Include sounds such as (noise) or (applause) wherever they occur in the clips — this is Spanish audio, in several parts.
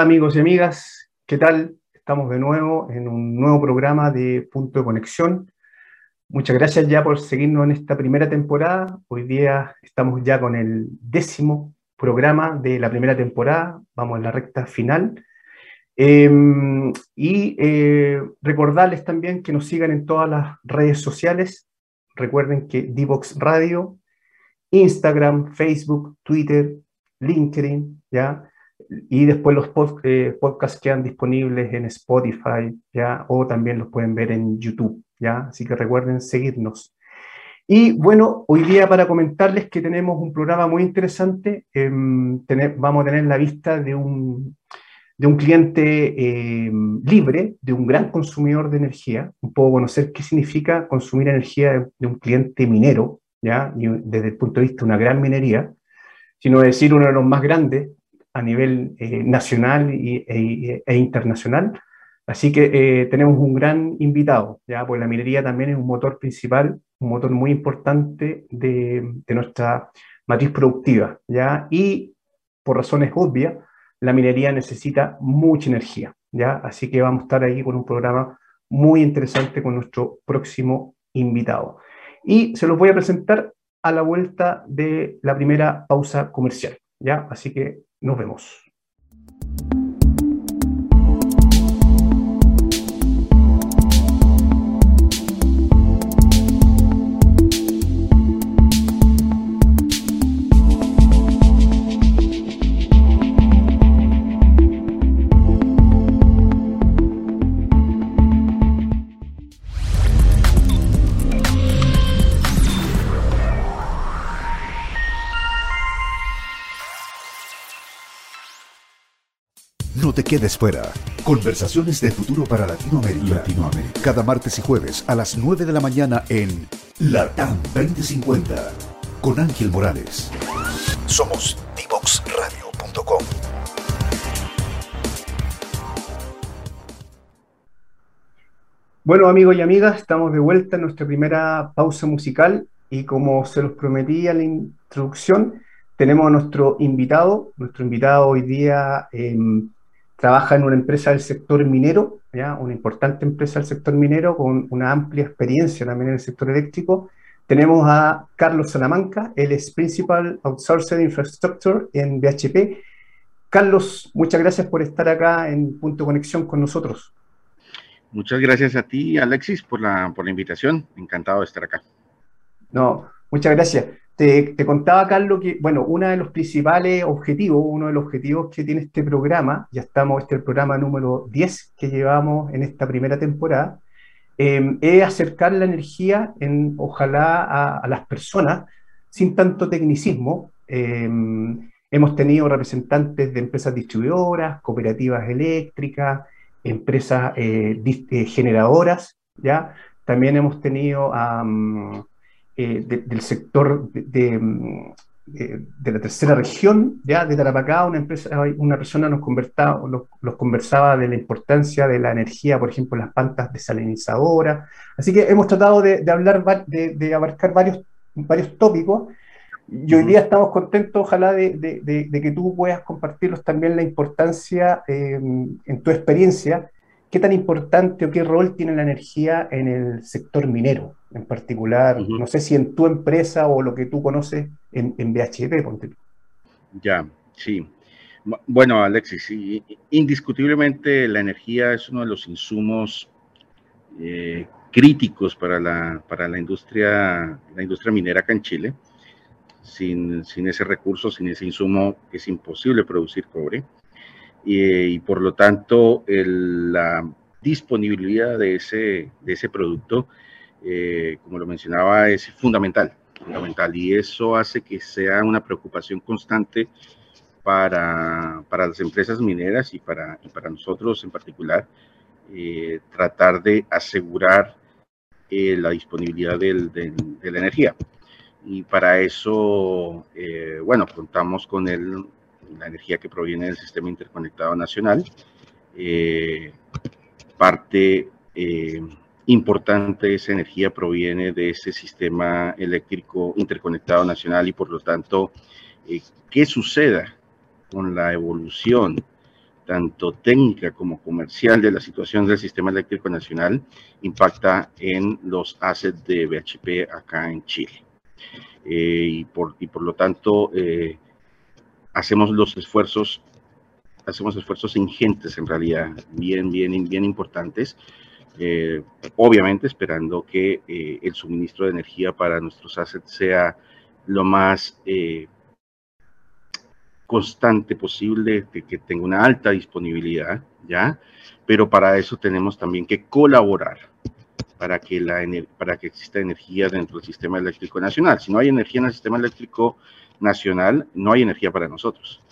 Amigos y amigas, ¿qué tal? Estamos de nuevo en un nuevo programa de Punto de Conexión. Muchas gracias ya por seguirnos en esta primera temporada. Hoy día estamos ya con el décimo programa de la primera temporada. Vamos en la recta final. Em, y eh, recordarles también que nos sigan en todas las redes sociales. Recuerden que Divox Radio, Instagram, Facebook, Twitter, LinkedIn, ¿ya? Y después los eh, podcasts quedan disponibles en Spotify, ¿ya? O también los pueden ver en YouTube, ¿ya? Así que recuerden seguirnos. Y bueno, hoy día para comentarles que tenemos un programa muy interesante, em, vamos a tener la vista de un, de un cliente em, libre, de un gran consumidor de energía, un poco conocer qué significa consumir energía de, un cliente minero, ¿ya? Desde el punto de vista de una gran minería, sino decir uno de los más grandes a nivel eh, nacional y, e, e, internacional. Así que eh, tenemos un gran invitado, ya, pues la minería también es un motor principal, un motor muy importante de, de nuestra matriz productiva, ya, y por razones obvias, la minería necesita mucha energía, ya, así que vamos a estar ahí con un programa muy interesante con nuestro próximo invitado. Y se los voy a presentar a la vuelta de la primera pausa comercial, ya, así que nos vemos. Quedes fuera. Conversaciones de futuro para Latinoamérica. Latinoamérica. Cada martes y jueves a las 9 de la mañana en Latam 2050 con Ángel Morales. Somos divoxradio.com. Bueno, amigos y amigas, estamos de vuelta en nuestra primera pausa musical y como se los prometí en la introducción, tenemos a nuestro invitado. Nuestro invitado hoy día eh, trabaja en una empresa del sector minero, ¿ya? una importante empresa del sector minero con una amplia experiencia también en el sector eléctrico. Tenemos a Carlos Salamanca, él es Principal Outsourcer Infrastructure en BHP. Carlos, muchas gracias por estar acá en Punto Conexión con nosotros. Muchas gracias a ti, Alexis, por la, por la invitación. Encantado de estar acá. No, muchas gracias. Te, contaba, Carlos, que, bueno, uno de los principales objetivos, uno de los objetivos que tiene este programa, ya estamos, este es el programa número 10 que llevamos en esta primera temporada, eh, es acercar la energía, en, ojalá, a, las personas sin tanto tecnicismo. Eh, hemos tenido representantes de empresas distribuidoras, cooperativas eléctricas, empresas eh, generadoras, ¿ya? También hemos tenido a... Eh, del sector de, de, la tercera región, ya de Tarapacá, una, empresa, una persona nos, conversaba, los, conversaba de la importancia de la energía, por ejemplo, en las plantas desalinizadoras. Así que hemos tratado de, hablar, de, abarcar varios, varios tópicos. Y hoy día estamos contentos, ojalá, de, que tú puedas compartirlos también la importancia eh, en tu experiencia ¿Qué tan importante o qué rol tiene la energía en el sector minero en particular? No sé si en tu empresa o lo que tú conoces en, en BHP, ponte Ya, sí. Bueno, Alexis, indiscutiblemente la energía es uno de los insumos eh, críticos para la, para la industria, la industria minera acá en Chile. Sin, sin ese recurso, sin ese insumo, es imposible producir cobre y, por lo tanto la disponibilidad de ese, de ese producto, eh, como lo mencionaba, es fundamental, fundamental y eso hace que sea una preocupación constante para, para las empresas mineras y para, y para nosotros en particular, eh, tratar de asegurar eh, la disponibilidad del, de la energía. Y para eso, bueno, contamos con el la energía que proviene del sistema interconectado nacional. Eh, parte eh, importante de esa energía proviene de ese sistema eléctrico interconectado nacional y por lo tanto, eh, ¿qué suceda con la evolución tanto técnica como comercial de la situación del sistema eléctrico nacional impacta en los assets de BHP acá en Chile. Eh, y, por, y por lo tanto eh, hacemos los esfuerzos, hacemos esfuerzos ingentes en realidad, bien, bien, bien importantes, eh, obviamente esperando que el suministro de energía para nuestros assets sea lo más constante posible, que, que tenga una alta disponibilidad, ¿ya? Pero para eso tenemos también que colaborar para que, la, para que exista energía dentro del sistema eléctrico nacional. Si no hay energía en el sistema eléctrico nacional, no hay energía para nosotros.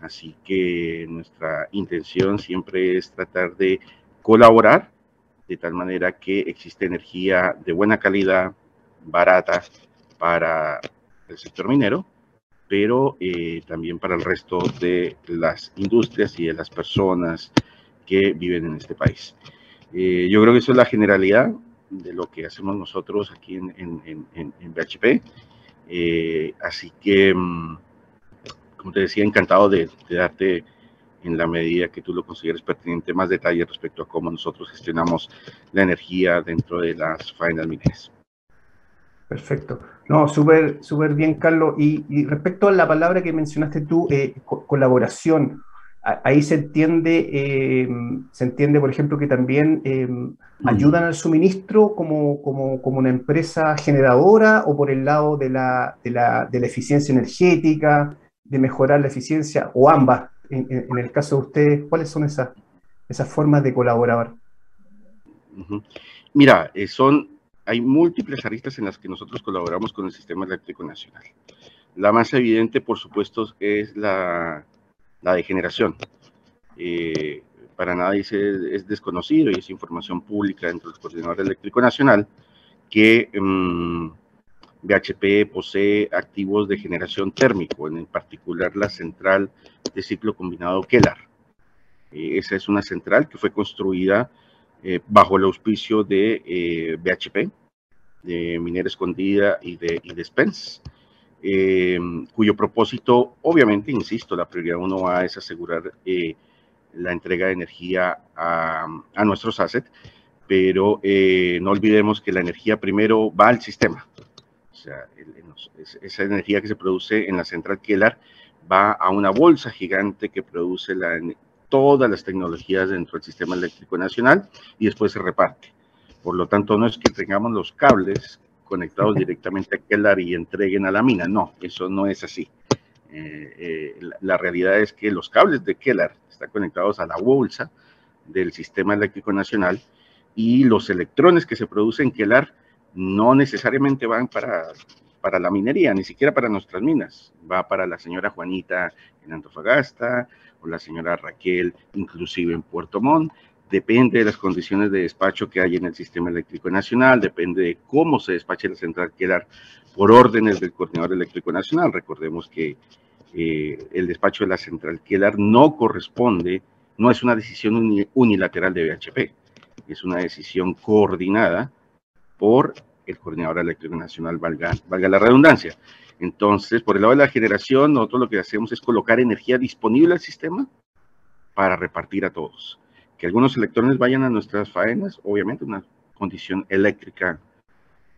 Así que nuestra intención siempre es tratar de colaborar de tal manera que existe energía de buena calidad, barata para el sector minero pero eh, también para el resto de las industrias y de las personas que viven en este país. Eh, yo creo que eso es la generalidad de lo que hacemos nosotros aquí en, en, en, BHP. Eh, así que, mm, como te decía, encantado de, darte, en la medida que tú lo consideres pertinente, más detalles respecto a cómo nosotros gestionamos la energía dentro de las faenas mineras. Perfecto. No, súper súper bien, Carlos. Y, respecto a la palabra que mencionaste tú, eh, colaboración, ahí se entiende, eh, se entiende, por ejemplo, que también eh, ayudan al suministro como, como, como, una empresa generadora o por el lado de la, de la, de la eficiencia energética, de mejorar la eficiencia, o ambas. En, en el caso de ustedes, ¿cuáles son esas, esas formas de colaborar? Mira, son hay múltiples aristas en las que nosotros colaboramos con el Sistema Eléctrico Nacional. La más evidente, por supuesto, es la, la de generación. Eh, para nadie es, desconocido y es información pública dentro del Coordinador Eléctrico Nacional que mm, BHP posee activos de generación térmico, en particular la central de ciclo combinado Kellar. Eh, esa es una central que fue construida eh, bajo el auspicio de BHP de Minera Escondida y de, y de Spence, eh, cuyo propósito, obviamente, insisto, la prioridad uno va es asegurar eh, la entrega de energía a, a nuestros assets, pero eh, no olvidemos que la energía primero va al sistema. O sea, esa energía que se produce en la central Kellar va a una bolsa gigante que produce todas las tecnologías dentro del sistema eléctrico nacional y después se reparte. Por lo tanto, no es que tengamos los cables conectados directamente a Kellar y entreguen a la mina. No, eso no es así. Eh, eh, la, realidad es que los cables de Kellar están conectados a la bolsa del Sistema Eléctrico Nacional y los electrones que se producen en Kellar no necesariamente van para, para la minería, ni siquiera para nuestras minas. Va para la señora Juanita en Antofagasta o la señora Raquel inclusive en Puerto Montt depende de las condiciones de despacho que hay en el sistema eléctrico nacional, depende de cómo se despache la central Quelar por órdenes del coordinador eléctrico nacional. Recordemos que eh, el despacho de la central Quelar no corresponde, no es una decisión unilateral de BHP, es una decisión coordinada por el coordinador eléctrico nacional, valga, valga la redundancia. Entonces, por el lado de la generación, nosotros lo que hacemos es colocar energía disponible al sistema para repartir a todos que algunos electrones vayan a nuestras faenas, obviamente una condición eléctrica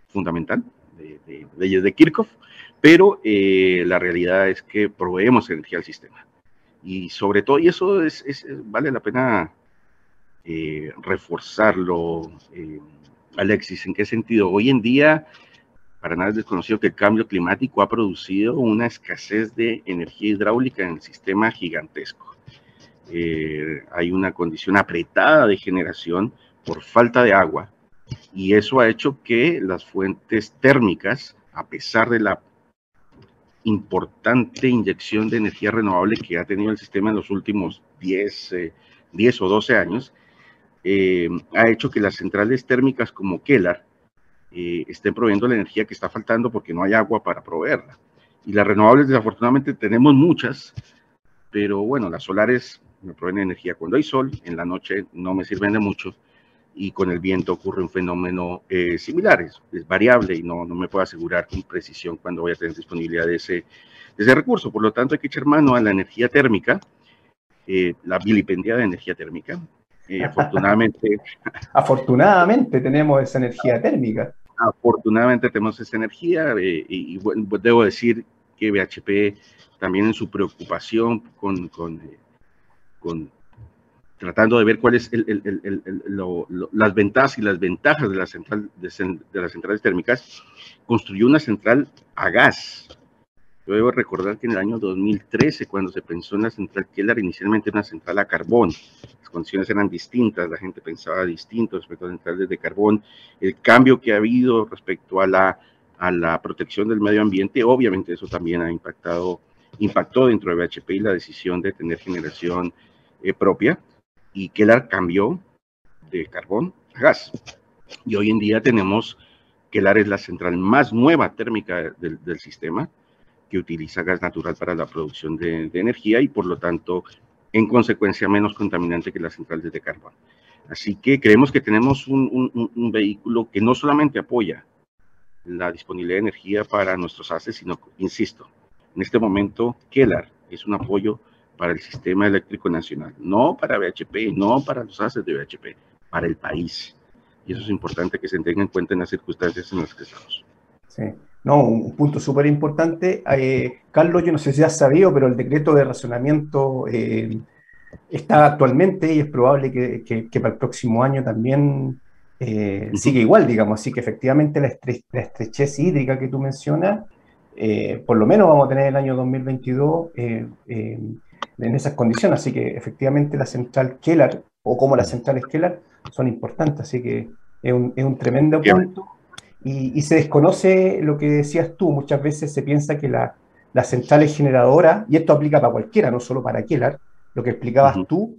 fundamental de, leyes de, Kirchhoff, pero eh, la realidad es que proveemos energía al sistema. Y sobre todo, y eso es, vale la pena eh, reforzarlo, eh, Alexis, ¿en qué sentido? Hoy en día, para nada es desconocido que el cambio climático ha producido una escasez de energía hidráulica en el sistema gigantesco. Eh, hay una condición apretada de generación por falta de agua y eso ha hecho que las fuentes térmicas, a pesar de la importante inyección de energía renovable que ha tenido el sistema en los últimos 10, 10 eh, o 12 años, eh, ha hecho que las centrales térmicas como Kellar estén proveyendo la energía que está faltando porque no hay agua para proveerla. Y las renovables, desafortunadamente, tenemos muchas, pero bueno, las solares me proveen energía cuando hay sol, en la noche no me sirven de mucho y con el viento ocurre un fenómeno eh, similar, es, variable y no, no me puedo asegurar con precisión cuándo voy a tener disponibilidad de ese, ese recurso. Por lo tanto, hay que echar mano a la energía térmica eh, la vilipendiada energía térmica. Eh, (laughs) afortunadamente. (laughs) afortunadamente tenemos esa energía térmica. Afortunadamente tenemos esa energía y, bueno, pues debo decir que BHP también en su preocupación con, con, tratando de ver cuáles las ventajas y las ventajas de, la central, de, las centrales térmicas, construyó una central a gas. Yo debo recordar que en el año 2013, cuando se pensó en la central Keller, inicialmente era una central a carbón. Las condiciones eran distintas, la gente pensaba distinto respecto a centrales de carbón. El cambio que ha habido respecto a la, a la protección del medio ambiente, obviamente eso también ha impactado, impactó dentro de BHP y la decisión de tener generación eh, propia y Kelar cambió de carbón a gas. Y hoy en día tenemos, Kelar es la central más nueva térmica del, sistema, que utiliza gas natural para la producción de, energía y por lo tanto, en consecuencia, menos contaminante que las centrales de carbón. Así que creemos que tenemos un, vehículo que no solamente apoya la disponibilidad de energía para nuestros haces, sino, insisto, en este momento, Kelar es un apoyo para el sistema eléctrico nacional, no para BHP, no para los haces de BHP, para el país. Y eso es importante que se tenga en cuenta en las circunstancias en las que estamos. Sí. No, un punto súper importante. Eh, Carlos, yo no sé si has sabido, pero el decreto de razonamiento eh, está actualmente y es probable que, para el próximo año también eh, siga igual, digamos. Así que efectivamente la, estrechez hídrica que tú mencionas, por lo menos vamos a tener el año 2022 en esas condiciones. Así que efectivamente la central Kellar, o como las centrales Kellar, son importantes. Así que es un, es un tremendo punto. Y, y, se desconoce lo que decías tú. Muchas veces se piensa que la, las centrales generadoras, y esto aplica para cualquiera, no solo para Kellar, lo que explicabas tú,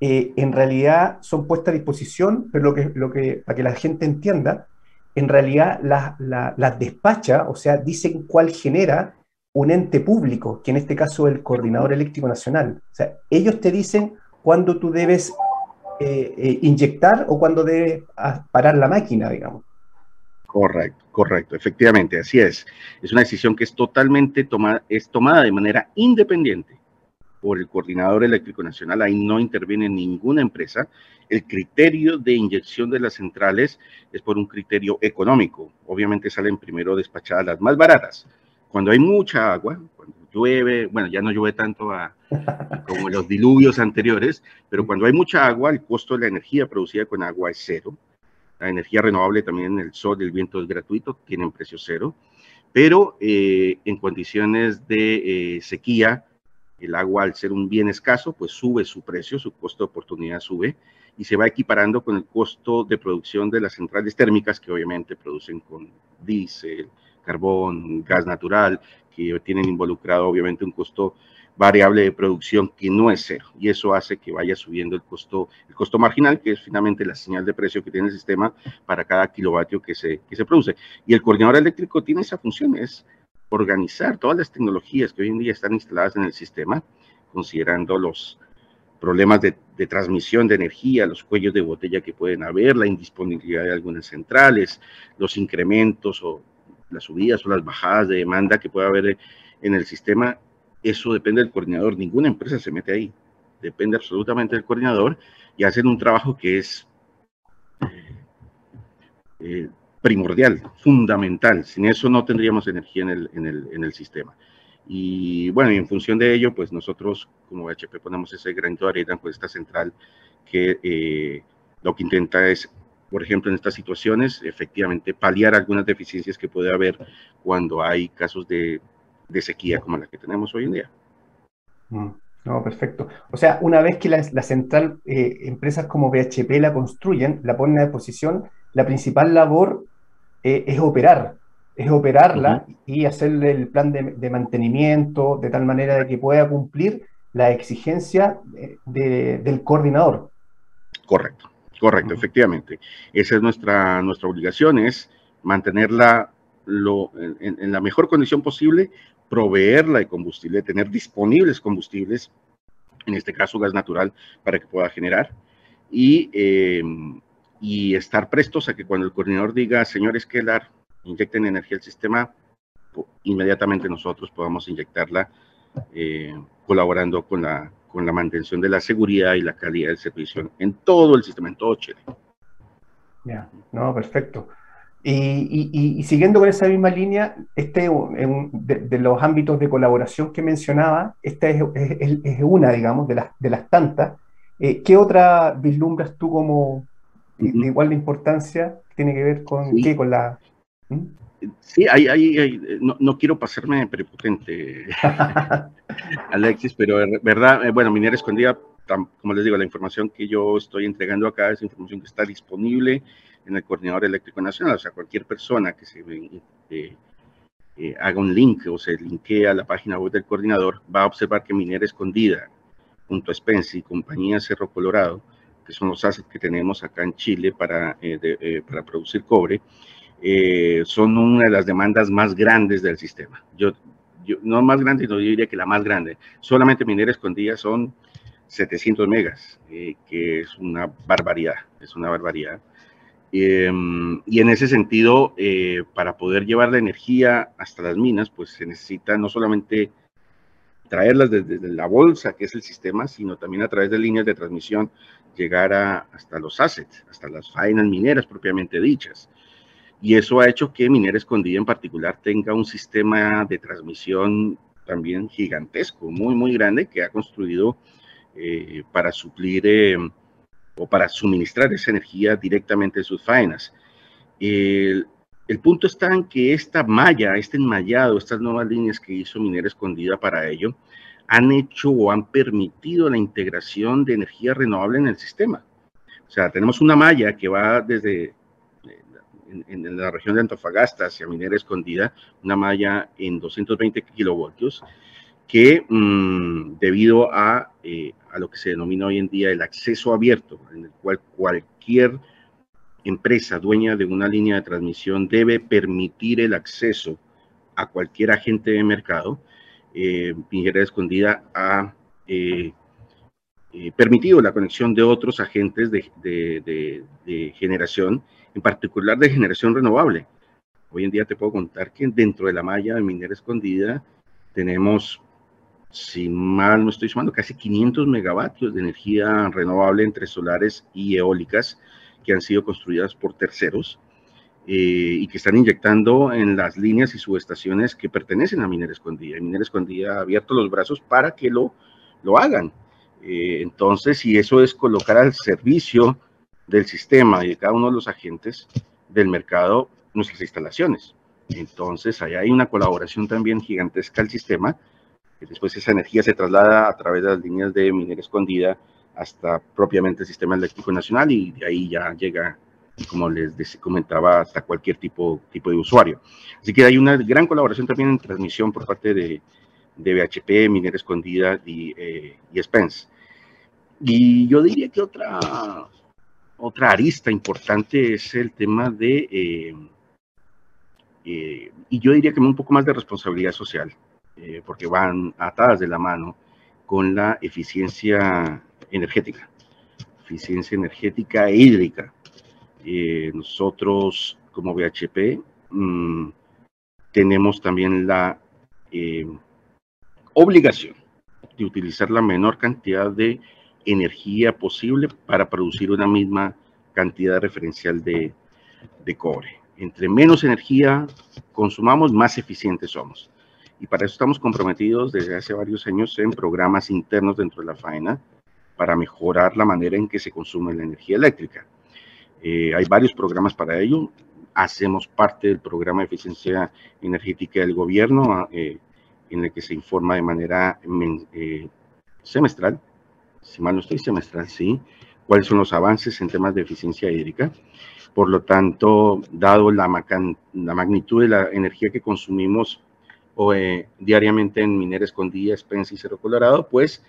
eh, en realidad son puestas a disposición, pero lo que, lo que, para que la gente entienda, en realidad las la, despacha, o sea, dicen cuál genera un ente público, que en este caso es el Coordinador Eléctrico Nacional. O sea, ellos te dicen cuándo tú debes eh, eh, inyectar o cuándo debes parar la máquina, digamos. Correcto, correcto, efectivamente, así es. Es una decisión que es totalmente tomada, es tomada de manera independiente por el Coordinador Eléctrico Nacional, ahí no interviene ninguna empresa. El criterio de inyección de las centrales es por un criterio económico. Obviamente salen primero despachadas las más baratas, cuando hay mucha agua, cuando llueve, bueno, ya no llueve tanto como los diluvios anteriores, pero cuando hay mucha agua, el costo de la energía producida con agua es cero. La energía renovable también, el sol, el viento es gratuito, tienen precio cero. Pero eh, en condiciones de eh, sequía, el agua al ser un bien escaso, pues sube su precio, su costo de oportunidad sube y se va equiparando con el costo de producción de las centrales térmicas que obviamente producen con diésel, carbón, gas natural, que tienen involucrado obviamente un costo variable de producción que no es cero y eso hace que vaya subiendo el costo, el costo marginal, que es finalmente la señal de precio que tiene el sistema para cada kilovatio que se, que se produce. Y el coordinador eléctrico tiene esa función, es organizar todas las tecnologías que hoy en día están instaladas en el sistema, considerando los problemas de, transmisión de energía, los cuellos de botella que pueden haber, la indisponibilidad de algunas centrales, los incrementos o las subidas o las bajadas de demanda que pueda haber en el sistema, eso depende del coordinador. Ninguna empresa se mete ahí. Depende absolutamente del coordinador y hacen un trabajo que es eh, primordial, fundamental. Sin eso no tendríamos energía en el sistema. Y bueno, y en función de ello, pues nosotros como HP ponemos ese granito de arena con esta central que eh, lo que intenta es por ejemplo, en estas situaciones, efectivamente paliar algunas deficiencias que puede haber cuando hay casos de, sequía como la que tenemos hoy en día. Mm, no, perfecto. O sea, una vez que la, central, eh, empresas como BHP la construyen, la ponen a disposición, la principal labor eh, es operar, es operarla y hacerle el plan de, mantenimiento de tal manera de que pueda cumplir la exigencia del coordinador. Correcto. Correcto, efectivamente. Esa es nuestra, nuestra obligación, es mantenerla lo, en, la mejor condición posible, proveerla de combustible, tener disponibles combustibles, en este caso gas natural, para que pueda generar, y, em, y estar prestos a que cuando el coordinador diga, señores Kellar, inyecten energía al sistema, inmediatamente nosotros podamos inyectarla eh, colaborando con la, con la mantención de la seguridad y la calidad del servicio en todo el sistema, en todo Chile. Ya, no, perfecto. Y, siguiendo con esa misma línea, este de, los ámbitos de colaboración que mencionaba, esta es, una, digamos, de las, de las tantas. Eh, ¿Qué otra vislumbras tú como de, igual de importancia? ¿Tiene que ver con qué? Con la... Sí, hay, hay, no, no, quiero pasarme prepotente, (laughs) Alexis, pero verdad, eh, bueno, Minera Escondida, como les digo, la información que yo estoy entregando acá es información que está disponible en el Coordinador Eléctrico Nacional, o sea, cualquier persona que se eh, eh, haga un link o se linkee a la página web del coordinador va a observar que Minera Escondida, junto a Spence y compañía Cerro Colorado, que son los assets que tenemos acá en Chile para, para producir cobre, eh, son una de las demandas más grandes del sistema. Yo, yo no más grande, no, yo diría que la más grande. Solamente minera escondida son 700 megas, eh, que es una barbaridad, es una barbaridad. Em, y en ese sentido, eh, para poder llevar la energía hasta las minas, pues se necesita no solamente traerlas desde, la bolsa, que es el sistema, sino también a través de líneas de transmisión llegar a, hasta los assets, hasta las faenas mineras propiamente dichas y eso ha hecho que Minera Escondida en particular tenga un sistema de transmisión también gigantesco, muy, muy grande, que ha construido eh, para suplir eh, o para suministrar esa energía directamente a sus faenas. El, el, punto está en que esta malla, este enmallado, estas nuevas líneas que hizo Minera Escondida para ello, han hecho o han permitido la integración de energía renovable en el sistema. O sea, tenemos una malla que va desde en, la región de Antofagasta hacia Minera Escondida, una malla en 220 kilovoltios, que mm, debido a, eh, a lo que se denomina hoy en día el acceso abierto, en el cual cualquier empresa dueña de una línea de transmisión debe permitir el acceso a cualquier agente de mercado, eh, Minera Escondida ha eh, permitido la conexión de otros agentes de, de, de generación en particular de generación renovable. Hoy en día te puedo contar que dentro de la malla de minera escondida tenemos, si mal no estoy sumando, casi 500 megavatios de energía renovable entre solares y eólicas que han sido construidas por terceros eh, y que están inyectando en las líneas y subestaciones que pertenecen a Minera Escondida. Y Minera Escondida ha abierto los brazos para que lo, lo hagan. Eh, entonces, si eso es colocar al servicio del sistema y de cada uno de los agentes del mercado nuestras instalaciones. Entonces, ahí hay una colaboración también gigantesca al sistema, que después esa energía se traslada a través de las líneas de minera escondida hasta propiamente el sistema eléctrico nacional y de ahí ya llega, como les comentaba, hasta cualquier tipo, tipo de usuario. Así que hay una gran colaboración también en transmisión por parte de, de BHP, Minera Escondida eh, y Spence. Y yo diría que otra, otra arista importante es el tema de, eh, eh, y yo diría que un poco más de responsabilidad social, eh, porque van atadas de la mano con la eficiencia energética, eficiencia energética e hídrica. nosotros como BHP mm, tenemos también la obligación de utilizar la menor cantidad de energía posible para producir una misma cantidad referencial de, cobre. Entre menos energía consumamos, más eficientes somos. Y para eso estamos comprometidos desde hace varios años en programas internos dentro de la faena para mejorar la manera en que se consume la energía eléctrica. Eh, hay varios programas para ello. Hacemos parte del programa de eficiencia energética del gobierno, eh, en el que se informa de manera eh, semestral si mal no estoy, semestral, sí, cuáles son los avances en temas de eficiencia hídrica. Por lo tanto, dado la, la magnitud de la energía que consumimos eh, diariamente en Minera Escondida, Spence y Cerro Colorado, pues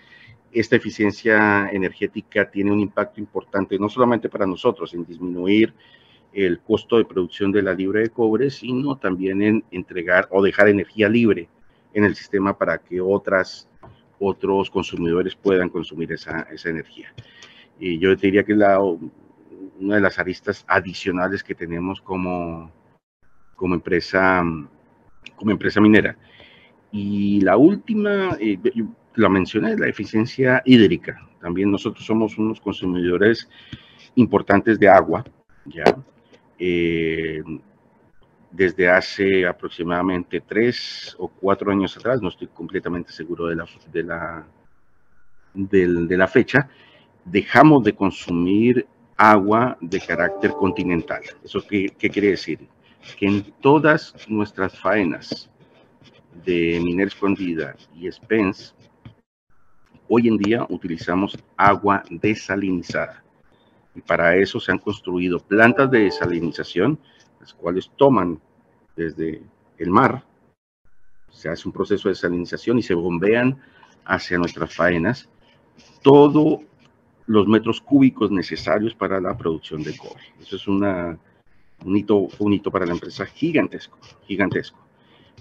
esta eficiencia energética tiene un impacto importante, no solamente para nosotros, en disminuir el costo de producción de la libre de cobre, sino también en entregar o dejar energía libre en el sistema para que otras otros consumidores puedan consumir esa, esa energía. Y yo te diría que es una de las aristas adicionales que tenemos como, como, empresa, como empresa minera. Y la última, eh, la mencioné, la eficiencia hídrica. También nosotros somos unos consumidores importantes de agua, ¿ya? Eh, desde hace aproximadamente tres o cuatro años atrás, no estoy completamente seguro de la, de la, de, la fecha, dejamos de consumir agua de carácter continental. ¿Eso qué, qué, quiere decir? Que en todas nuestras faenas de minera escondida y Spence, hoy en día utilizamos agua desalinizada. Y para eso se han construido plantas de desalinización las cuales toman desde el mar, se hace un proceso de salinización y se bombean hacia nuestras faenas todos los metros cúbicos necesarios para la producción de cobre. Eso es un, hito, para la empresa gigantesco, gigantesco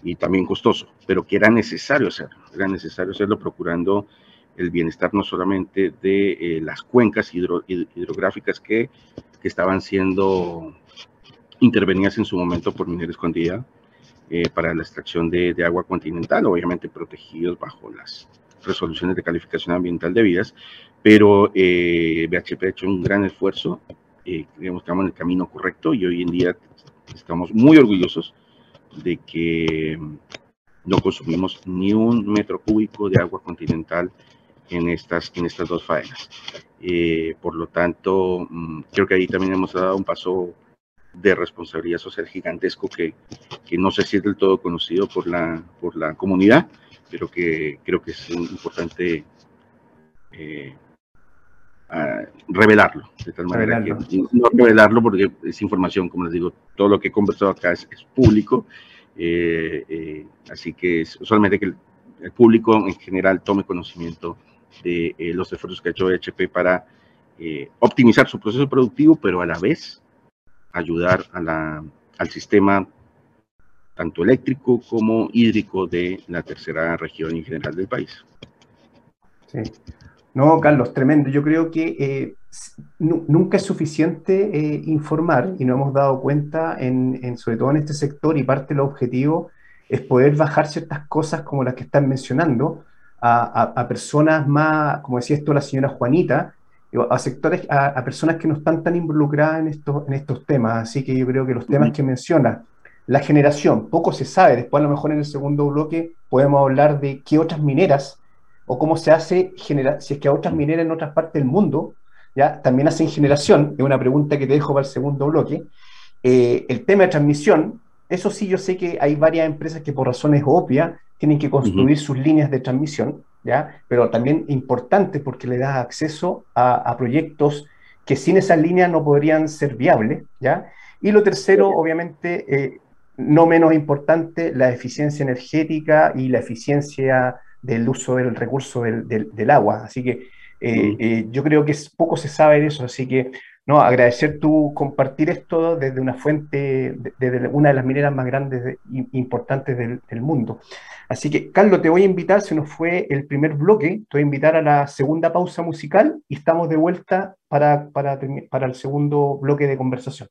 y también costoso, pero que era necesario hacerlo, era necesario hacerlo procurando el bienestar no solamente de eh, las cuencas hidrográficas que, estaban siendo intervenías en su momento por minera escondida eh, para la extracción de, agua continental, obviamente protegidos bajo las resoluciones de calificación ambiental debidas, pero eh, BHP ha hecho un gran esfuerzo, eh, que estamos en el camino correcto y hoy en día estamos muy orgullosos de que no consumimos ni un metro cúbico de agua continental en estas, en estas dos faenas. Eh, por lo tanto, mm, creo que ahí también hemos dado un paso de responsabilidad social gigantesco que, que, no sé si es del todo conocido por la, por la comunidad, pero que creo que es importante eh, revelarlo, de tal manera que no revelarlo porque es información, como les digo, todo lo que he conversado acá es, público, eh, eh, así que es solamente que el, el, público en general tome conocimiento de los esfuerzos que ha hecho HP para optimizar su proceso productivo, pero a la vez ayudar a la, al sistema tanto eléctrico como hídrico de la tercera región en general del país. Sí. No, Carlos, tremendo. Yo creo que eh, nunca es suficiente eh, informar y nos hemos dado cuenta, en, sobre todo en este sector, y parte del objetivo es poder bajar ciertas cosas como las que están mencionando a, a personas más, como decía esto la señora Juanita, a sectores, a, personas que no están tan involucradas en estos, en estos temas. Así que yo creo que los temas que menciona, la generación, poco se sabe. Después, a lo mejor en el segundo bloque, podemos hablar de qué otras mineras o cómo se hace, generar, si es que a otras mineras en otras partes del mundo ya también hacen generación. Es una pregunta que te dejo para el segundo bloque. Eh, el tema de transmisión, eso sí, yo sé que hay varias empresas que por razones obvias tienen que construir sus líneas de transmisión pero también importante porque le da acceso a, proyectos que sin esa línea no podrían ser viables, ¿ya? Y lo tercero, obviamente, eh, no menos importante, la eficiencia energética y la eficiencia del uso del recurso del, agua. Así que eh, eh, yo creo que poco se sabe de eso, así que no, agradecer tu compartir esto desde una fuente, desde una de las mineras más grandes e importantes del, del mundo. Así que, Carlos, te voy a invitar, se nos fue el primer bloque, te voy a invitar a la segunda pausa musical y estamos de vuelta para, para, el segundo bloque de conversación.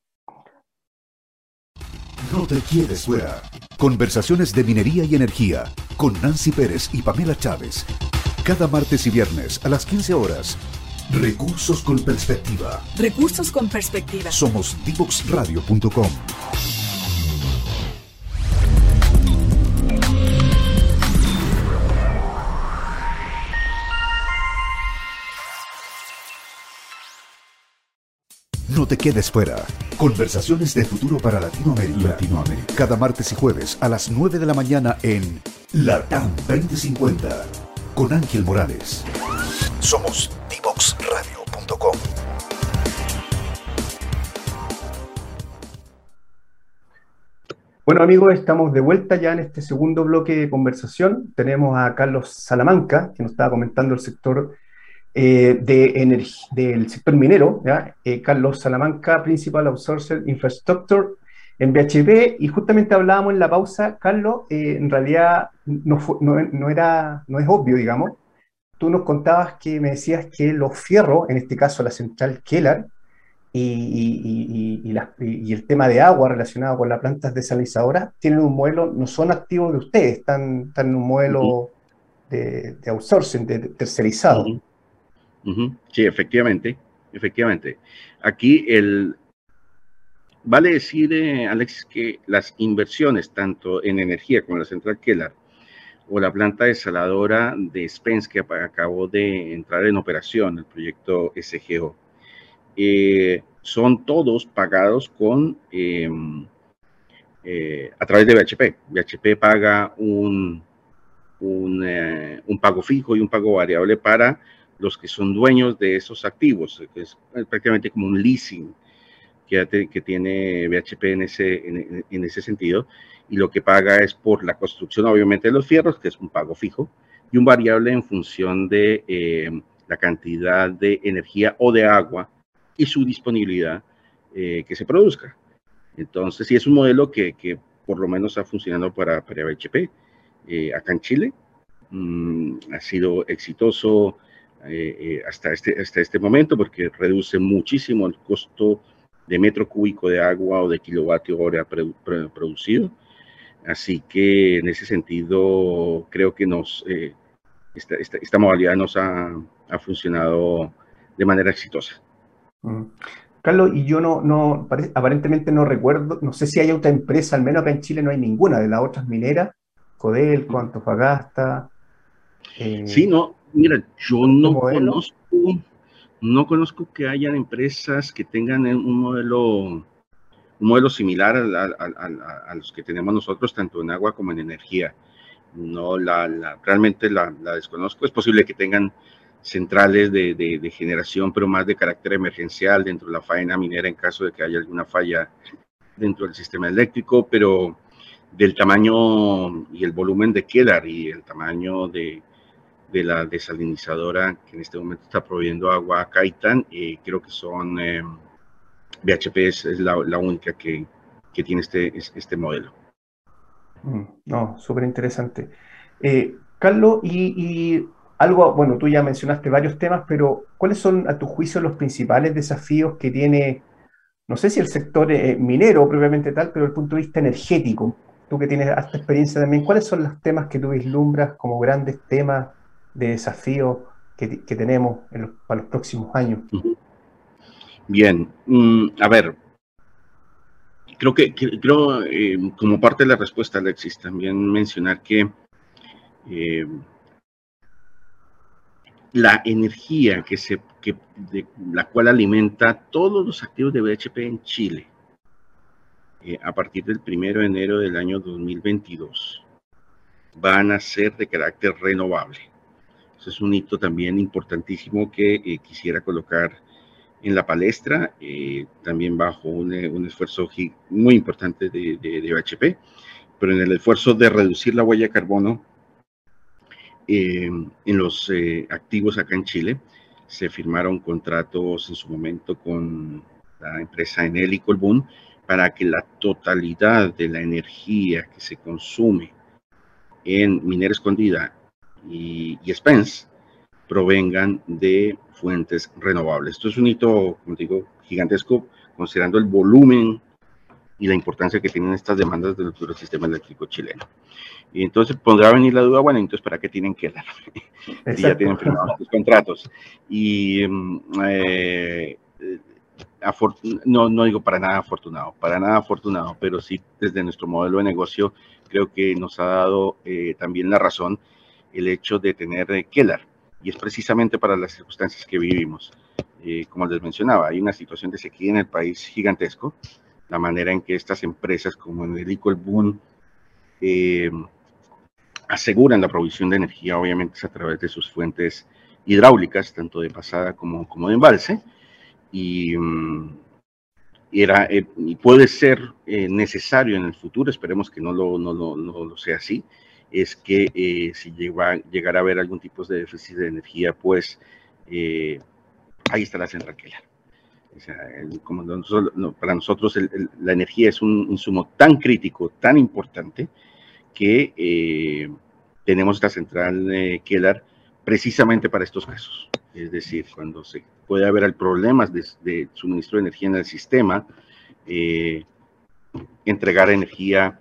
No te quedes fuera. Conversaciones de minería y energía con Nancy Pérez y Pamela Chávez. Cada martes y viernes a las 15 horas. Recursos con perspectiva. Recursos con perspectiva. Somos divoxradio.com. No te quedes fuera. Conversaciones de futuro para Latinoamérica. Latinoamérica. Cada martes y jueves a las 9 de la mañana en LATAM 2050 con Ángel Morales. Somos divoxradio.com. Bueno amigos, estamos de vuelta ya en este segundo bloque de conversación. Tenemos a Carlos Salamanca, que nos estaba comentando el sector eh, de del sector minero, eh, Carlos Salamanca, Principal Outsourcer Infrastructure en BHP, y justamente hablábamos en la pausa, Carlos, eh, en realidad no, no, era, no es obvio, digamos, tú nos contabas que me decías que los fierros, en este caso la central Keller, y, y, el tema de agua relacionado con las plantas desalinizadoras, tienen un modelo, no son activos de ustedes, están, están en un modelo de, outsourcing, de tercerizado. Sí, efectivamente, efectivamente. Aquí el, vale decir, eh, Alexis, que las inversiones tanto en energía como la central Keller o la planta desaladora de Spence que acabó de entrar en operación, el proyecto SGO, eh, son todos pagados con em, eh, a través de BHP. BHP paga un, un, un, pago fijo y un pago variable para los que son dueños de esos activos, que es prácticamente como un leasing que, tiene BHP en ese, en, ese sentido, y lo que paga es por la construcción, obviamente, de los fierros, que es un pago fijo, y un variable en función de eh, la cantidad de energía o de agua y su disponibilidad eh, que se produzca. Entonces, sí es un modelo que, que por lo menos ha funcionado para, para BHP eh, acá en Chile. Mm, ha sido exitoso hasta, este, hasta este momento porque reduce muchísimo el costo de metro cúbico de agua o de kilovatio hora producido. Así que en ese sentido creo que nos, eh, esta, esta, modalidad nos ha, ha, funcionado de manera exitosa. Mm. Carlos, y yo no, no, aparentemente no recuerdo, no sé si hay otra empresa, al menos acá en Chile no hay ninguna de las otras mineras, Codelco, Antofagasta. Eh, sí, no, mira, yo no conozco no conozco que hayan empresas que tengan un modelo, un modelo similar a, los que tenemos nosotros, tanto en agua como en energía. No, la, realmente la, desconozco. Es posible que tengan centrales de, generación, pero más de carácter emergencial dentro de la faena minera en caso de que haya alguna falla dentro del sistema eléctrico, pero del tamaño y el volumen de Kedar y el tamaño de, de la desalinizadora que en este momento está proveyendo agua a Caitan. y creo que son, eh, es, la, única que, que, tiene este, este modelo. Mm, no, súper interesante. Eh, Carlos, y, algo, bueno, tú ya mencionaste varios temas, pero ¿cuáles son a tu juicio los principales desafíos que tiene, no sé si el sector eh, minero propiamente tal, pero el punto de vista energético? Tú que tienes hasta experiencia también, ¿cuáles son los temas que tú vislumbras como grandes temas de desafíos que, tenemos para los próximos años. Bien, mm, a ver, creo que, creo, eh, como parte de la respuesta, Alexis, también mencionar que eh, la energía que se, que, de, la cual alimenta todos los activos de BHP en Chile eh, a partir del primero de enero del año 2022 van a ser de carácter renovable es un hito también importantísimo que eh, quisiera colocar en la palestra, eh, también bajo un, eh, esfuerzo muy importante de, de, BHP, pero en el esfuerzo de reducir la huella de carbono en los activos acá en Chile, se firmaron contratos en su momento con la empresa Enel y Colbún para que la totalidad de la energía que se consume en Minera Escondida y, Spence provengan de fuentes renovables. Esto es un hito, como digo, gigantesco, considerando el volumen y la importancia que tienen estas demandas del, sistema eléctrico chileno. Y entonces podrá venir la duda, bueno, entonces ¿para qué tienen que dar? (laughs) si ya tienen firmados los contratos. Y mm, eh, no, no digo para nada afortunado, para nada afortunado, pero sí desde nuestro modelo de negocio creo que nos ha dado eh, también la razón el hecho de tener eh, Keller, y es precisamente para las circunstancias que vivimos. Eh, como les mencionaba, hay una situación de sequía en el país gigantesco, la manera en que estas empresas como Enelico el Boom eh, aseguran la provisión de energía, obviamente es a través de sus fuentes hidráulicas, tanto de pasada como, como de embalse, y, mm, era, y puede ser necesario en el futuro, esperemos que no lo, no, no, no lo sea así, es que eh, si llega, llegara a haber algún tipo de déficit de energía, pues eh, ahí está la central que O sea, como para nosotros la energía es un insumo tan crítico, tan importante, que eh, tenemos esta central eh, precisamente para estos casos. Es decir, cuando se puede haber problemas de suministro de energía en el sistema, entregar energía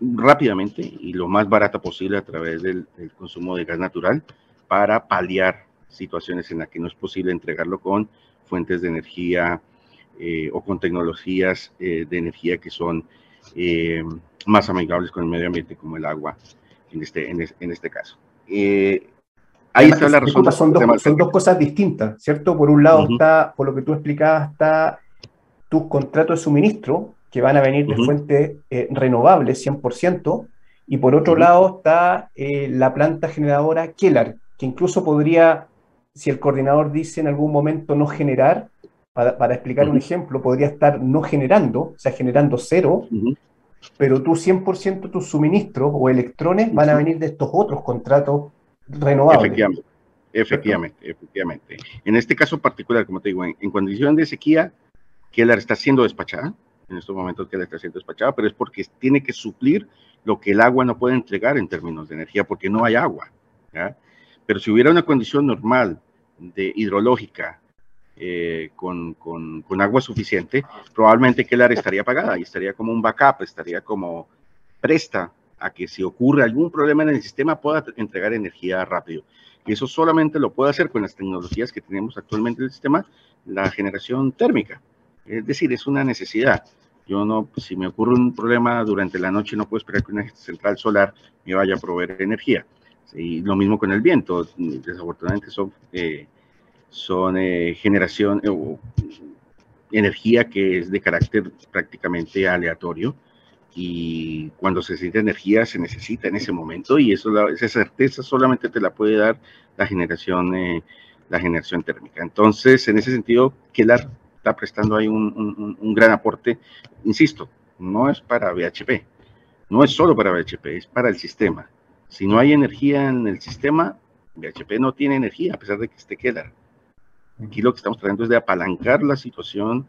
rápidamente y lo más barata posible a través del, consumo de gas natural para paliar situaciones en las que no es posible entregarlo con fuentes de energía eh, o con tecnologías eh, de energía que son eh, más amigables con el medio ambiente como el agua en este, en, este caso. ahí está la razón. Son dos, son dos, cosas distintas, ¿cierto? Por un lado está, por lo que tú explicabas, está tus contratos de suministro, que van a venir de fuentes renovables 100%, y por otro lado está la planta generadora Kellar, que incluso podría, si el coordinador dice en algún momento no generar, para, explicar un ejemplo, podría estar no generando, o sea, generando cero, pero tú 100% tus suministros o electrones van a venir de estos otros contratos renovables. Efectivamente, efectivamente, efectivamente. En este caso particular, como te digo, en, en condición de sequía, Keller está siendo despachada, en estos momentos Keller está siendo despachada, pero es porque tiene que suplir lo que el agua no puede entregar en términos de energía, porque no hay agua. Pero si hubiera una condición normal de hidrológica eh, con, con, agua suficiente, probablemente Kelar estaría pagada y estaría como un backup, estaría como presta a que si ocurre algún problema en el sistema pueda entregar energía rápido. Y eso solamente lo puede hacer con las tecnologías que tenemos actualmente en el sistema, la generación térmica. Es decir, es una necesidad. Yo no, si me ocurre un problema durante la noche, no puedo esperar que una central solar me vaya a proveer energía. Y lo mismo con el viento. Desafortunadamente son eh, son eh, generación o energía que es de carácter prácticamente aleatorio y cuando se necesita energía se necesita en ese momento y eso esa certeza solamente te la puede dar la generación eh, la generación térmica entonces en ese sentido Kelar está prestando ahí un, un, gran aporte insisto no es para BHP no es solo para BHP es para el sistema si no hay energía en el sistema BHP no tiene energía a pesar de que esté Kelar Aquí lo que estamos tratando es de apalancar la situación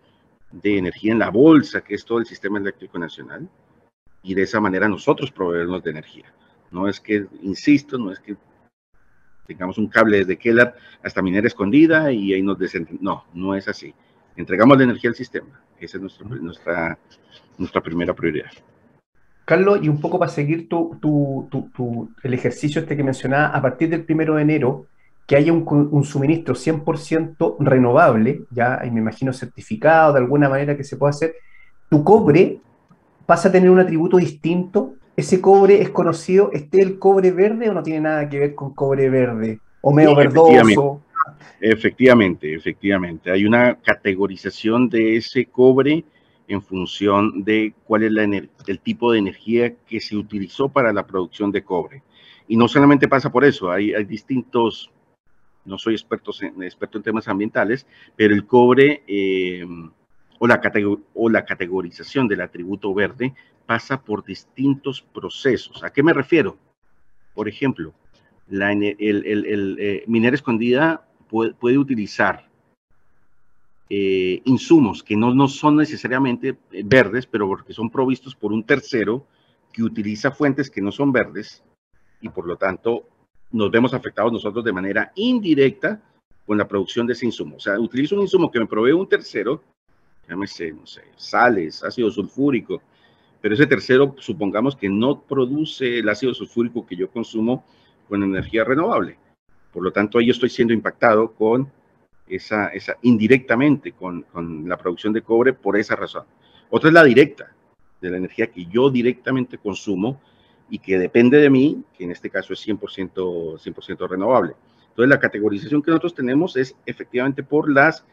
de energía en la bolsa, que es todo el sistema eléctrico nacional, y de esa manera nosotros proveernos de energía. No es que, insisto, no es que tengamos un cable desde Keller hasta minera escondida y ahí nos desentendemos. No, no es así. Entregamos la energía al sistema. Esa es nuestra, nuestra, nuestra primera prioridad. Carlos, y un poco para seguir tu, tu, tu, el ejercicio este que mencionaba, a partir del primero de enero, que haya un, suministro 100% renovable, ya y me imagino certificado de alguna manera que se pueda hacer, tu cobre pasa a tener un atributo distinto. Ese cobre es conocido, ¿esté el cobre verde o no tiene nada que ver con cobre verde? O medio verdoso. Efectivamente, efectivamente. Hay una categorización de ese cobre en función de cuál es la, el tipo de energía que se utilizó para la producción de cobre. Y no solamente pasa por eso, hay, hay distintos no soy experto en, experto en temas ambientales, pero el cobre eh, o, la o la categorización del atributo verde pasa por distintos procesos. ¿A qué me refiero? Por ejemplo, la, el, el, eh, minera escondida puede, utilizar eh, insumos que no, no son necesariamente verdes, pero porque son provistos por un tercero que utiliza fuentes que no son verdes y por lo tanto nos vemos afectados nosotros de manera indirecta con la producción de ese insumo. O sea, utilizo un insumo que me provee un tercero, llámese, no sé, sales, ácido sulfúrico, pero ese tercero supongamos que no produce el ácido sulfúrico que yo consumo con energía renovable. Por lo tanto, ahí yo estoy siendo impactado con esa, esa indirectamente con, la producción de cobre por esa razón. Otra es la directa, de la energía que yo directamente consumo y que depende de mí, que en este caso es 100%, 100 renovable. Entonces, la categorización que nosotros tenemos es efectivamente por las,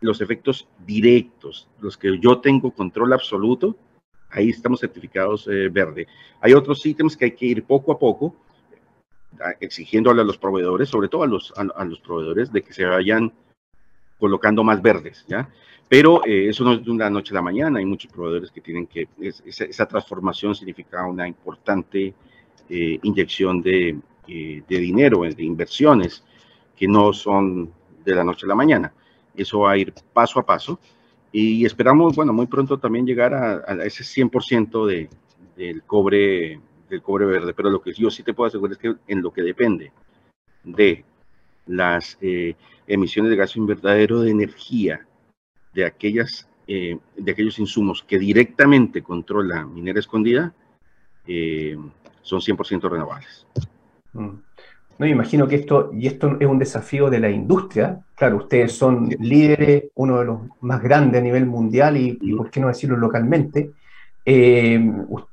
los efectos directos, los que yo tengo control absoluto, ahí estamos certificados eh, verde. Hay otros ítems que hay que ir poco a poco, exigiéndole a los proveedores, sobre todo a los, proveedores, de que se vayan colocando más verdes, ¿ya? Pero eh, eso no es de una noche a la mañana, hay muchos proveedores que tienen que, esa, transformación significa una importante eh, inyección de, eh, dinero, de inversiones, que no son de la noche a la mañana. Eso va a ir paso a paso y esperamos, bueno, muy pronto también llegar a, a ese 100% de, del, cobre, del cobre verde, pero lo que yo sí te puedo asegurar es que en lo que depende de las emisiones de gas invernadero de energía de, aquellas, eh, de aquellos insumos que directamente controla minera escondida, eh, son 100% renovables. Mm. No, imagino que esto, y esto es un desafío de la industria, claro, ustedes son líderes, uno de los más grandes a nivel mundial y, por qué no decirlo localmente, eh,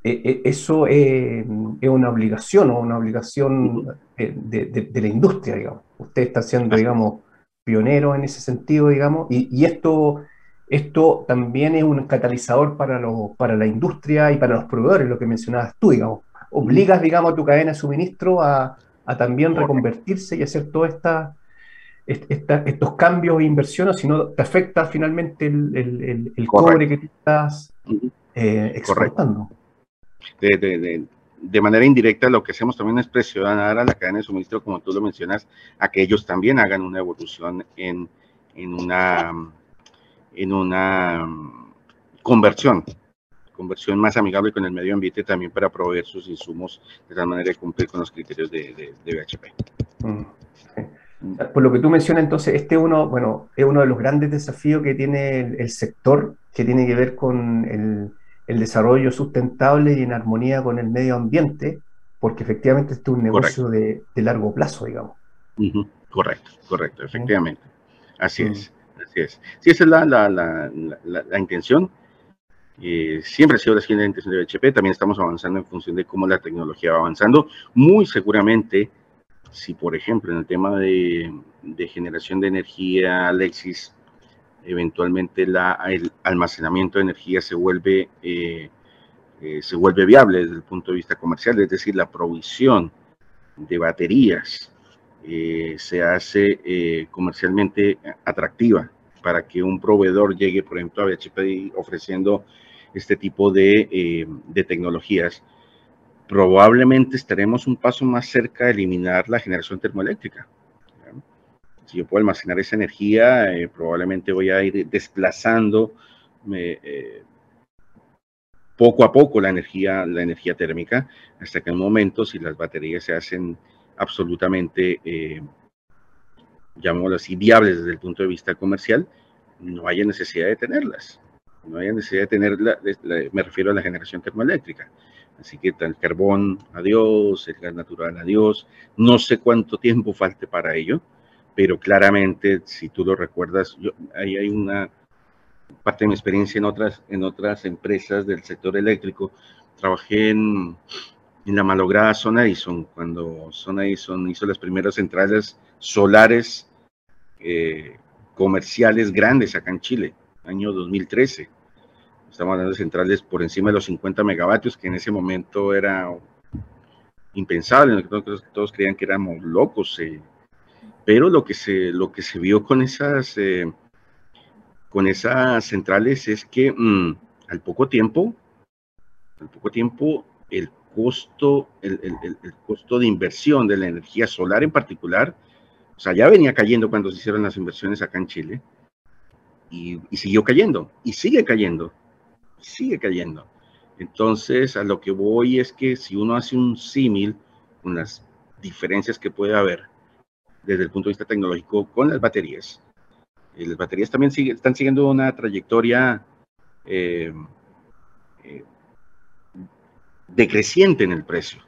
eh, eh, eso es una obligación o una obligación de, la industria, digamos. Usted está siendo, digamos, pionero en ese sentido, digamos, y, esto, esto también es un catalizador para, para la industria y para los proveedores, lo que mencionabas tú, digamos. Obligas, digamos, a tu cadena de suministro a a también reconvertirse y hacer todos estos cambios e inversiones, si no te afecta finalmente el, cobre que estás eh, exportando. De, manera indirecta, lo que hacemos también es presionar a la cadena de suministro, como tú lo mencionas, a que ellos también hagan una evolución en, en una, en una conversión conversión más amigable con el medio ambiente también para proveer sus insumos de tal manera de cumplir con los criterios de, de, BHP. Mm, Por lo que tú mencionas, entonces, este uno, bueno, es uno de los grandes desafíos que tiene el, sector, que tiene que ver con el, el, desarrollo sustentable y en armonía con el medio ambiente, porque efectivamente este es un negocio de, de, largo plazo, digamos. Correcto, correcto, efectivamente. Así mm. es, así es. Sí, esa es la, la, la, la intención eh, siempre ha sido la siguiente intención de BHP, también estamos avanzando en función de cómo la tecnología va avanzando. Muy seguramente, si por ejemplo en el tema de, generación de energía, Alexis, eventualmente la, el almacenamiento de energía se vuelve, eh, eh, se vuelve viable desde el punto de vista comercial, es decir, la provisión de baterías se hace comercialmente atractiva para que un proveedor llegue, por ejemplo, a BHP ofreciendo este tipo eh, de, tecnologías, probablemente estaremos un paso más cerca de eliminar la generación termoeléctrica. Si yo puedo almacenar esa energía, eh, probablemente voy a ir desplazando eh, poco a poco la energía, la energía térmica, hasta que en un momento, si las baterías se hacen absolutamente, llamémoslo así, viables desde el punto de vista comercial, no haya necesidad de tenerlas no hay necesidad de tener, me refiero a la generación termoeléctrica. Así que el carbón, adiós, el gas natural, adiós. No sé cuánto tiempo falte para ello, pero claramente, si tú lo recuerdas, yo, ahí hay una parte de mi experiencia en otras, en otras empresas del sector eléctrico. Trabajé en, en la malograda Zona Edison, cuando Zona Edison hizo las primeras centrales solares eh, comerciales grandes acá en Chile año 2013. Estamos hablando de centrales por encima de los 50 megavatios, que en ese momento era impensable, todos, todos creían que éramos locos. Eh. Pero lo que, se, lo que se vio con esas, eh, con esas centrales es que mm, al poco tiempo, al poco tiempo, el costo, el, el, costo de inversión de la energía solar en particular, o sea, ya venía cayendo cuando se hicieron las inversiones acá en Chile, y, siguió cayendo, y sigue cayendo, sigue cayendo. Entonces, a lo que voy es que si uno hace un símil con las diferencias que puede haber desde el punto de vista tecnológico con las baterías, eh, las baterías también están siguiendo una trayectoria eh, eh, decreciente en el precio.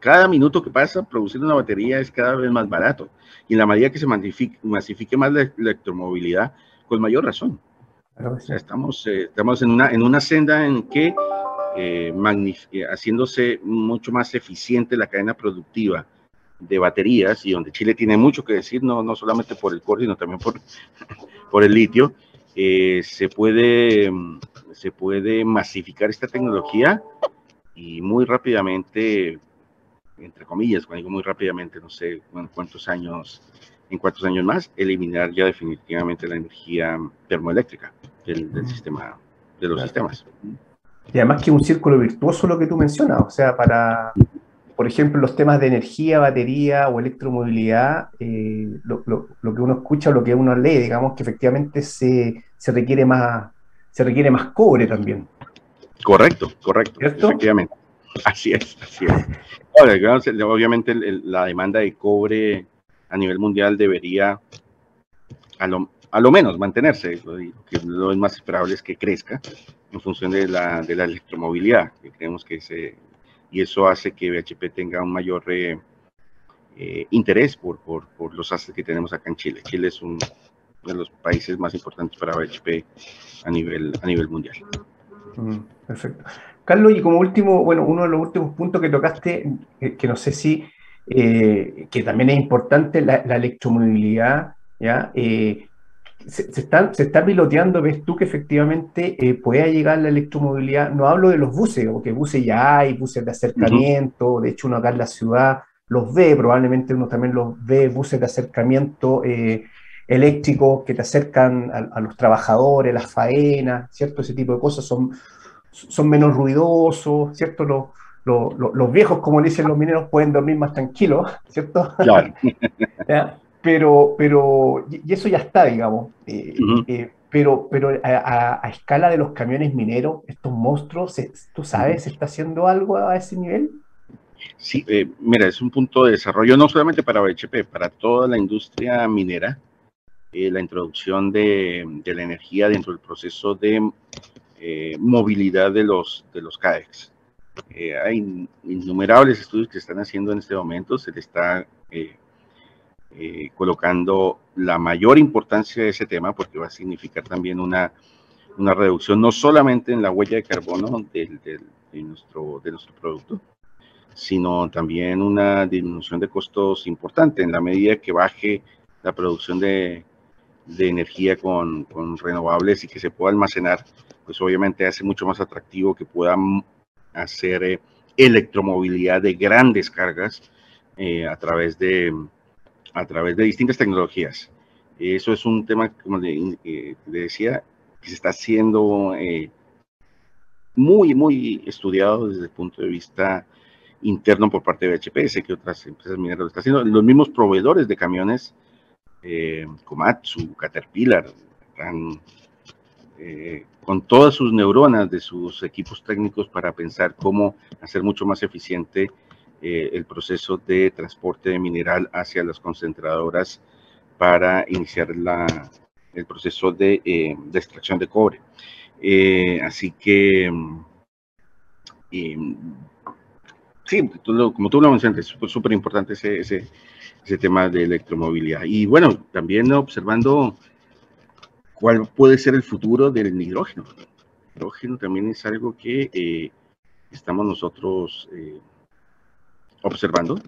Cada minuto que pasa produciendo una batería es cada vez más barato. Y en la medida que se masifique más la electromovilidad, con mayor razón. estamos, eh, estamos en una, en una senda en que eh, eh, haciéndose mucho más eficiente la cadena productiva de baterías y donde Chile tiene mucho que decir, no, no solamente por el cobre, sino también por, (laughs) por el litio, se, puede, se puede masificar esta tecnología y muy rápidamente, entre comillas, cuando digo muy rápidamente, no sé cuántos años en cuántos años más, eliminar ya definitivamente la energía termoeléctrica del, sistema, de los sistemas. Y además que es un círculo virtuoso lo que tú mencionas, o sea, para, por ejemplo, los temas de energía, batería o electromovilidad, eh, lo, que uno escucha o lo que uno lee, digamos que efectivamente se, requiere, más, se requiere más cobre también. Correcto, correcto, efectivamente. (laughs) Así es, así es. Obviamente la demanda de cobre a nivel mundial debería a lo, a lo menos mantenerse, que lo más esperable es que crezca en función de la, de la electromovilidad, que creemos que se, y eso hace que BHP tenga un mayor interés por, por, por, los assets que tenemos acá en Chile. Chile es uno de los países más importantes para BHP a nivel, a nivel mundial. Mm, perfecto. Carlos, y como último, bueno, uno de los últimos puntos que tocaste, que no sé si, que también es importante, la, la electromovilidad, ¿ya? Eh, se, está, se está piloteando, ves tú que efectivamente eh, pueda llegar la electromovilidad. No hablo de los buses, porque buses ya hay, buses de acercamiento, de hecho uno acá en la ciudad los ve, probablemente uno también los ve, buses de acercamiento eh, eléctricos que te acercan a, los trabajadores, las faenas, ¿cierto? Ese tipo de cosas son, son menos ruidosos, ¿cierto? Los, los, los viejos, como dicen los mineros, pueden dormir más tranquilos, (laughs) ¿cierto? Claro. (laughs) pero, pero, y eso ya está, digamos. Eh, eh, pero, pero a, escala de los camiones mineros, estos monstruos, ¿tú sabes, ¿se está haciendo algo a ese nivel? Sí, eh, mira, es un punto de desarrollo no solamente para BHP, para toda la industria minera, la introducción de, de, la energía dentro del proceso de movilidad de los, de los CAEX. hay innumerables estudios que se están haciendo en este momento, se le está eh, colocando la mayor importancia de ese tema porque va a significar también una, una reducción no solamente en la huella de carbono de, nuestro, de nuestro producto, sino también una disminución de costos importante en la medida que baje la producción de, de energía con, con, renovables y que se pueda almacenar, pues obviamente hace mucho más atractivo que puedan hacer eh, electromovilidad de grandes cargas eh, a través de, a través de distintas tecnologías. Eso es un tema, como le, eh, decía, que se está haciendo eh, muy, muy estudiado desde el punto de vista interno por parte de BHP. Sé que otras empresas mineras lo están haciendo. Los mismos proveedores de camiones, eh, Komatsu, Caterpillar, están con todas sus neuronas de sus equipos técnicos para pensar cómo hacer mucho más eficiente eh, el proceso de transporte de mineral hacia las concentradoras para iniciar la, el proceso de, eh, extracción de cobre. Eh, así que, sí, como tú lo mencionaste, es súper importante ese, ese, ese tema de electromovilidad. Y bueno, también observando cuál puede ser el futuro del hidrógeno. El hidrógeno también es algo que estamos nosotros observando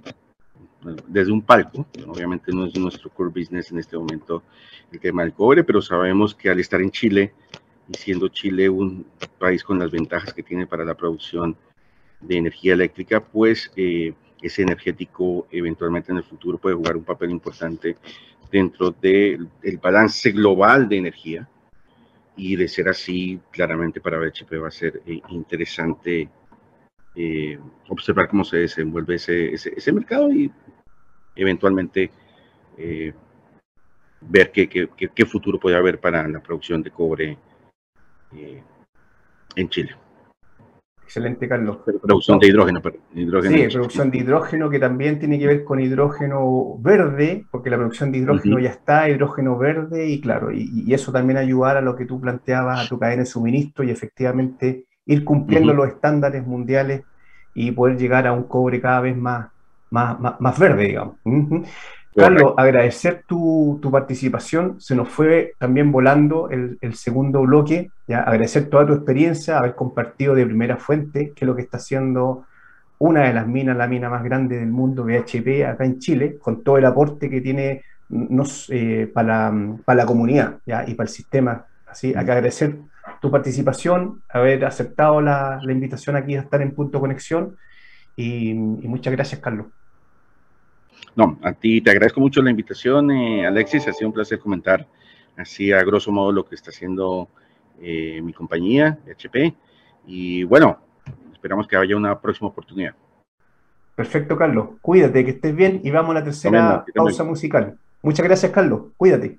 desde un palco. Obviamente no es nuestro core business en este momento el tema del cobre, pero sabemos que al estar en Chile y siendo Chile un país con las ventajas que tiene para la producción de energía eléctrica, pues eh, ese energético eventualmente en el futuro puede jugar un papel importante dentro del balance global de energía. Y de ser así, claramente para BHP va a ser eh, interesante eh, observar cómo se desenvuelve ese, ese, mercado y eventualmente eh, ver qué, qué, qué, futuro puede haber para la producción de cobre eh, en Chile. Excelente, Carlos. producción de hidrógeno, hidrógeno. Sí, producción de hidrógeno que también tiene que ver con hidrógeno verde, porque la producción de hidrógeno ya está, hidrógeno verde, y claro, y, eso también ayudar a lo que tú planteabas, a tu cadena de suministro y efectivamente ir cumpliendo los estándares mundiales y poder llegar a un cobre cada vez más, más, más, verde, digamos. Carlos, agradecer tu, tu, participación. Se nos fue también volando el, el, segundo bloque. ¿ya? Agradecer toda tu experiencia, haber compartido de primera fuente qué es lo que está haciendo una de las minas, la mina más grande del mundo, BHP, acá en Chile, con todo el aporte que tiene nos, eh, para, para, la comunidad ¿ya? y para el sistema. Así, hay que agradecer tu participación, haber aceptado la, invitación aquí a estar en Punto Conexión y, muchas gracias, Carlos. No, a ti te agradezco mucho la invitación, eh, Alexis, ha sido un placer comentar así a grosso modo lo que está haciendo eh, mi compañía, HP, y bueno, esperamos que haya una próxima oportunidad. Perfecto, Carlos. Cuídate, que estés bien y vamos a la tercera pausa musical. Muchas gracias, Carlos. Cuídate.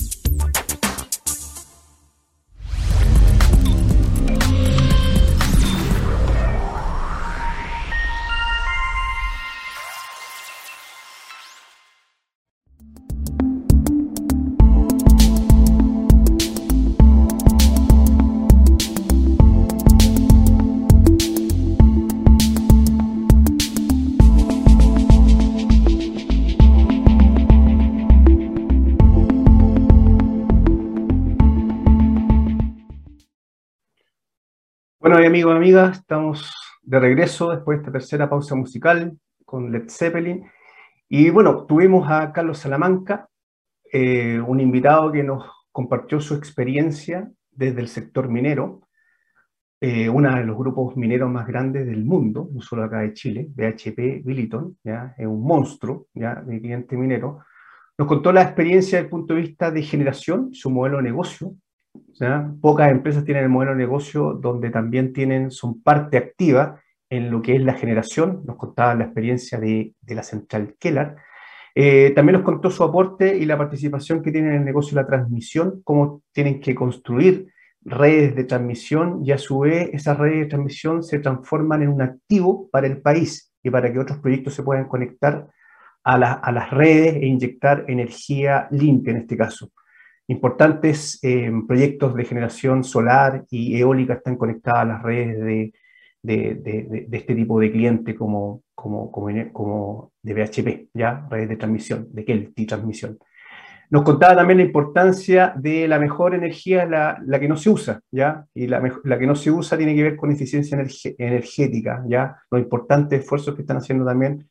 amigos y amigas, estamos de regreso después de esta tercera pausa musical con Led Zeppelin. Y bueno, tuvimos a Carlos Salamanca, eh, un invitado que nos compartió su experiencia desde el sector minero, eh, uno de los grupos mineros más grandes del mundo, no solo acá de Chile, BHP Billiton, ¿ya? es un monstruo ¿ya? de cliente minero. Nos contó la experiencia desde el punto de vista de generación, su modelo de negocio. Pocas empresas tienen el modelo de negocio donde también tienen, son parte activa en lo que es la generación. Nos contaba la experiencia de, la central Keller. Eh, también nos contó su aporte y la participación que tienen en el negocio de la transmisión, cómo tienen que construir redes de transmisión y a su vez esas redes de transmisión se transforman en un activo para el país y para que otros proyectos se puedan conectar a, las redes e inyectar energía limpia en este caso. Importantes eh, proyectos de generación solar y eólica están conectadas a las redes de, de, este tipo de cliente como, como, como, como, de BHP, ¿ya? redes de transmisión, de Kelty Transmisión. Nos contaba también la importancia de la mejor energía, la, la que no se usa, ¿ya? Y la, la, que no se usa tiene que ver con eficiencia energética, ¿ya? Los importantes esfuerzos que están haciendo también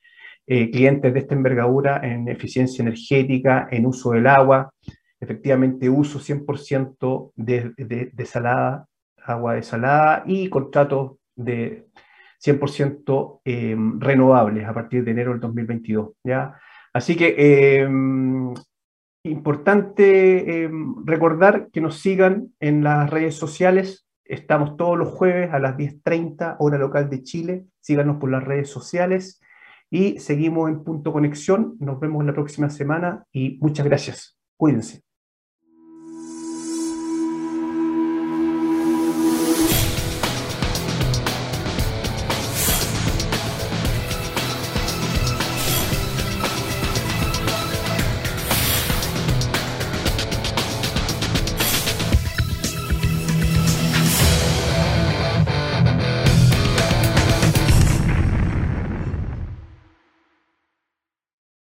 eh, clientes de esta envergadura en eficiencia energética, en uso del agua, efectivamente uso 100% de, de, de, salada, agua desalada y contratos de 100% eh, renovables a partir de enero del 2022, ¿ya? Así que eh, Importante em, recordar que nos sigan en las redes sociales. Estamos todos los jueves a las 10.30 hora local de Chile. Síganos por las redes sociales y seguimos en punto conexión. Nos vemos la próxima semana y muchas gracias. Cuídense.